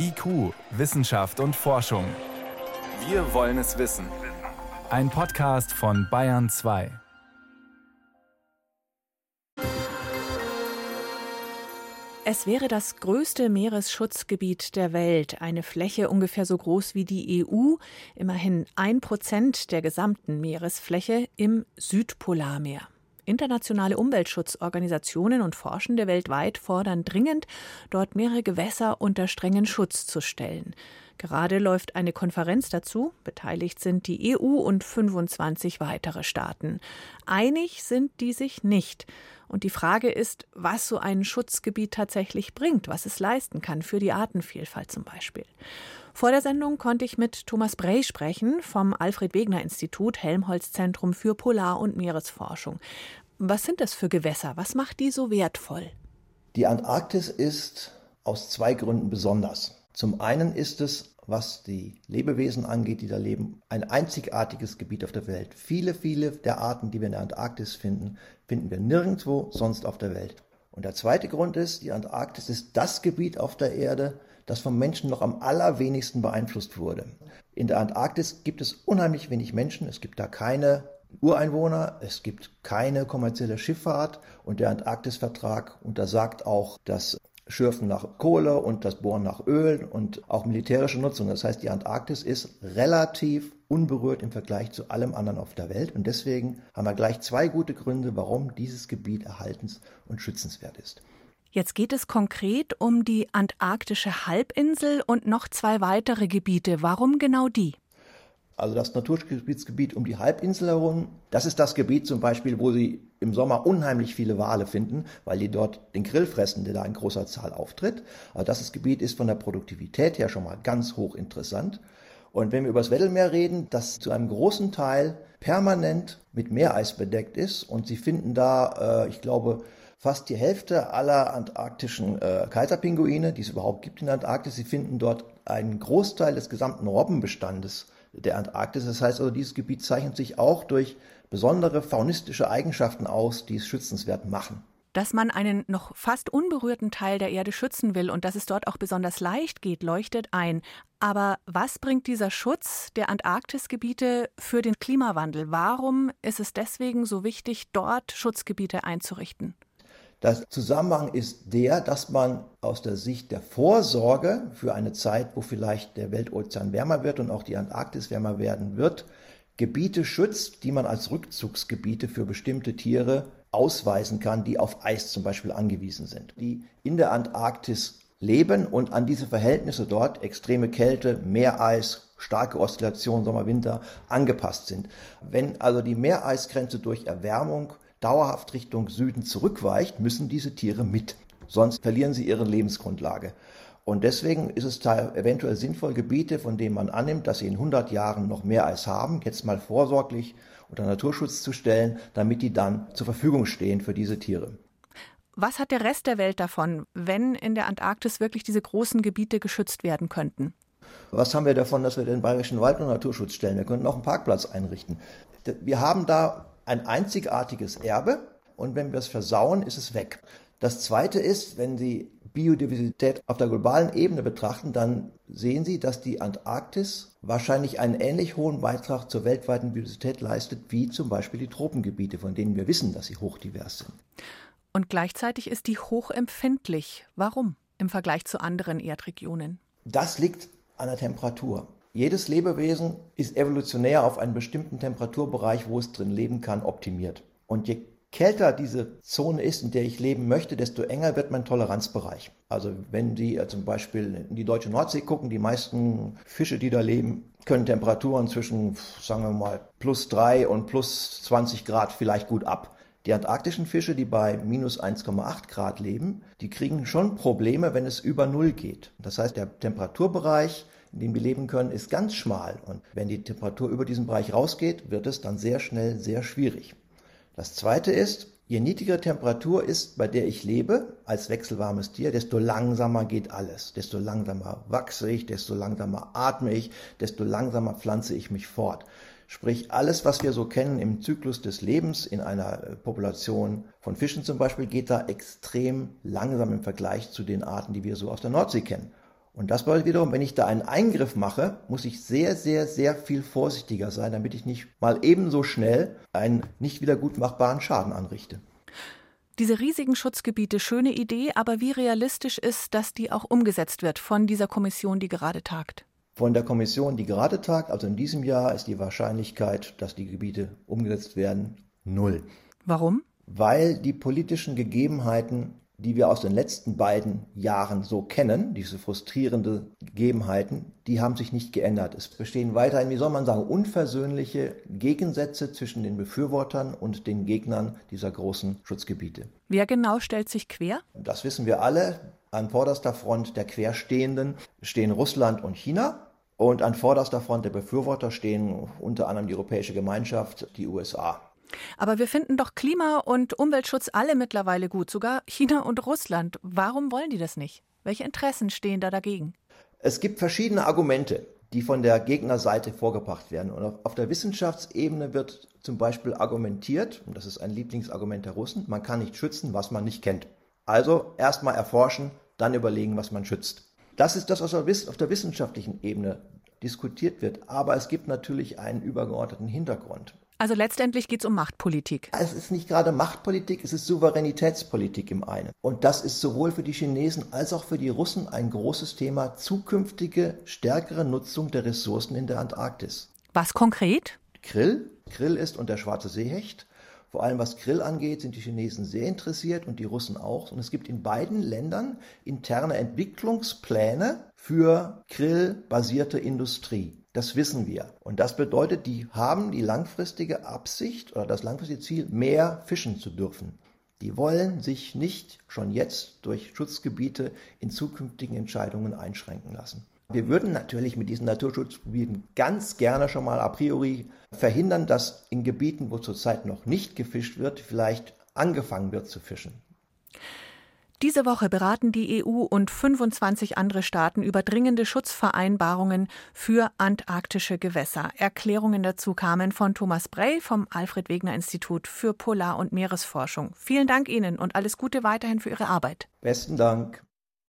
IQ, Wissenschaft und Forschung. Wir wollen es wissen. Ein Podcast von Bayern 2. Es wäre das größte Meeresschutzgebiet der Welt, eine Fläche ungefähr so groß wie die EU, immerhin ein Prozent der gesamten Meeresfläche im Südpolarmeer. Internationale Umweltschutzorganisationen und Forschende weltweit fordern dringend, dort mehrere Gewässer unter strengen Schutz zu stellen. Gerade läuft eine Konferenz dazu. Beteiligt sind die EU und 25 weitere Staaten. Einig sind die sich nicht. Und die Frage ist, was so ein Schutzgebiet tatsächlich bringt, was es leisten kann für die Artenvielfalt zum Beispiel. Vor der Sendung konnte ich mit Thomas Brey sprechen vom Alfred Wegener Institut Helmholtz Zentrum für Polar- und Meeresforschung. Was sind das für Gewässer? Was macht die so wertvoll? Die Antarktis ist aus zwei Gründen besonders. Zum einen ist es, was die Lebewesen angeht, die da leben, ein einzigartiges Gebiet auf der Welt. Viele, viele der Arten, die wir in der Antarktis finden, finden wir nirgendwo sonst auf der Welt. Und der zweite Grund ist, die Antarktis ist das Gebiet auf der Erde, das vom Menschen noch am allerwenigsten beeinflusst wurde. In der Antarktis gibt es unheimlich wenig Menschen, es gibt da keine Ureinwohner, es gibt keine kommerzielle Schifffahrt und der Antarktisvertrag untersagt auch das Schürfen nach Kohle und das Bohren nach Öl und auch militärische Nutzung. Das heißt, die Antarktis ist relativ unberührt im Vergleich zu allem anderen auf der Welt und deswegen haben wir gleich zwei gute Gründe, warum dieses Gebiet erhaltens- und schützenswert ist. Jetzt geht es konkret um die antarktische Halbinsel und noch zwei weitere Gebiete. Warum genau die? Also das Naturschutzgebiet um die Halbinsel herum, das ist das Gebiet zum Beispiel, wo Sie im Sommer unheimlich viele Wale finden, weil die dort den Grill fressen, der da in großer Zahl auftritt. Also das Gebiet ist von der Produktivität her schon mal ganz hoch interessant. Und wenn wir über das Weddellmeer reden, das zu einem großen Teil permanent mit Meereis bedeckt ist und Sie finden da, äh, ich glaube, fast die Hälfte aller antarktischen äh, Kaiserpinguine, die es überhaupt gibt in der Antarktis. Sie finden dort einen Großteil des gesamten Robbenbestandes der Antarktis. Das heißt also, dieses Gebiet zeichnet sich auch durch besondere faunistische Eigenschaften aus, die es schützenswert machen. Dass man einen noch fast unberührten Teil der Erde schützen will und dass es dort auch besonders leicht geht, leuchtet ein. Aber was bringt dieser Schutz der Antarktisgebiete für den Klimawandel? Warum ist es deswegen so wichtig, dort Schutzgebiete einzurichten? Der Zusammenhang ist der, dass man aus der Sicht der Vorsorge für eine Zeit, wo vielleicht der Weltozean wärmer wird und auch die Antarktis wärmer werden wird, Gebiete schützt, die man als Rückzugsgebiete für bestimmte Tiere ausweisen kann, die auf Eis zum Beispiel angewiesen sind, die in der Antarktis leben und an diese Verhältnisse dort, extreme Kälte, Meereis, starke Oszillation Sommer, Winter, angepasst sind. Wenn also die Meereisgrenze durch Erwärmung dauerhaft Richtung Süden zurückweicht, müssen diese Tiere mit. Sonst verlieren sie ihre Lebensgrundlage. Und deswegen ist es eventuell sinnvoll, Gebiete, von denen man annimmt, dass sie in 100 Jahren noch mehr Eis haben, jetzt mal vorsorglich unter Naturschutz zu stellen, damit die dann zur Verfügung stehen für diese Tiere. Was hat der Rest der Welt davon, wenn in der Antarktis wirklich diese großen Gebiete geschützt werden könnten? Was haben wir davon, dass wir den Bayerischen Wald unter Naturschutz stellen? Wir könnten auch einen Parkplatz einrichten. Wir haben da ein einzigartiges Erbe und wenn wir es versauen, ist es weg. Das Zweite ist, wenn Sie Biodiversität auf der globalen Ebene betrachten, dann sehen Sie, dass die Antarktis wahrscheinlich einen ähnlich hohen Beitrag zur weltweiten Biodiversität leistet wie zum Beispiel die Tropengebiete, von denen wir wissen, dass sie hochdivers sind. Und gleichzeitig ist die hochempfindlich. Warum im Vergleich zu anderen Erdregionen? Das liegt an der Temperatur. Jedes Lebewesen ist evolutionär auf einen bestimmten Temperaturbereich, wo es drin leben kann, optimiert. Und je kälter diese Zone ist, in der ich leben möchte, desto enger wird mein Toleranzbereich. Also wenn Sie zum Beispiel in die deutsche Nordsee gucken, die meisten Fische, die da leben, können Temperaturen zwischen, sagen wir mal, plus drei und plus 20 Grad vielleicht gut ab. Die antarktischen Fische, die bei minus 1,8 Grad leben, die kriegen schon Probleme, wenn es über Null geht. Das heißt, der Temperaturbereich in dem wir leben können, ist ganz schmal. Und wenn die Temperatur über diesen Bereich rausgeht, wird es dann sehr schnell sehr schwierig. Das zweite ist, je niedriger Temperatur ist, bei der ich lebe, als wechselwarmes Tier, desto langsamer geht alles. Desto langsamer wachse ich, desto langsamer atme ich, desto langsamer pflanze ich mich fort. Sprich, alles, was wir so kennen im Zyklus des Lebens in einer äh, Population von Fischen zum Beispiel, geht da extrem langsam im Vergleich zu den Arten, die wir so aus der Nordsee kennen. Und das bedeutet wiederum, wenn ich da einen Eingriff mache, muss ich sehr, sehr, sehr viel vorsichtiger sein, damit ich nicht mal ebenso schnell einen nicht wieder gut machbaren Schaden anrichte. Diese riesigen Schutzgebiete, schöne Idee, aber wie realistisch ist, dass die auch umgesetzt wird von dieser Kommission, die gerade tagt? Von der Kommission, die gerade tagt, also in diesem Jahr, ist die Wahrscheinlichkeit, dass die Gebiete umgesetzt werden, null. Warum? Weil die politischen Gegebenheiten die wir aus den letzten beiden Jahren so kennen, diese frustrierende Gegebenheiten, die haben sich nicht geändert. Es bestehen weiterhin, wie soll man sagen, unversöhnliche Gegensätze zwischen den Befürwortern und den Gegnern dieser großen Schutzgebiete. Wer genau stellt sich quer? Das wissen wir alle. An vorderster Front der Querstehenden stehen Russland und China. Und an vorderster Front der Befürworter stehen unter anderem die Europäische Gemeinschaft, die USA. Aber wir finden doch Klima- und Umweltschutz alle mittlerweile gut, sogar China und Russland. Warum wollen die das nicht? Welche Interessen stehen da dagegen? Es gibt verschiedene Argumente, die von der Gegnerseite vorgebracht werden. Und auf der Wissenschaftsebene wird zum Beispiel argumentiert, und das ist ein Lieblingsargument der Russen, man kann nicht schützen, was man nicht kennt. Also erstmal erforschen, dann überlegen, was man schützt. Das ist das, was auf der wissenschaftlichen Ebene diskutiert wird. Aber es gibt natürlich einen übergeordneten Hintergrund. Also letztendlich geht es um Machtpolitik. Es ist nicht gerade Machtpolitik, es ist Souveränitätspolitik im einen. Und das ist sowohl für die Chinesen als auch für die Russen ein großes Thema, zukünftige stärkere Nutzung der Ressourcen in der Antarktis. Was konkret? Krill. Krill ist und der schwarze Seehecht. Vor allem was Krill angeht, sind die Chinesen sehr interessiert und die Russen auch. Und es gibt in beiden Ländern interne Entwicklungspläne für Krill-basierte Industrie. Das wissen wir. Und das bedeutet, die haben die langfristige Absicht oder das langfristige Ziel, mehr fischen zu dürfen. Die wollen sich nicht schon jetzt durch Schutzgebiete in zukünftigen Entscheidungen einschränken lassen. Wir würden natürlich mit diesen Naturschutzgebieten ganz gerne schon mal a priori verhindern, dass in Gebieten, wo zurzeit noch nicht gefischt wird, vielleicht angefangen wird zu fischen. Diese Woche beraten die EU und 25 andere Staaten über dringende Schutzvereinbarungen für antarktische Gewässer. Erklärungen dazu kamen von Thomas Brey vom Alfred Wegener Institut für Polar- und Meeresforschung. Vielen Dank Ihnen und alles Gute weiterhin für Ihre Arbeit. Besten Dank.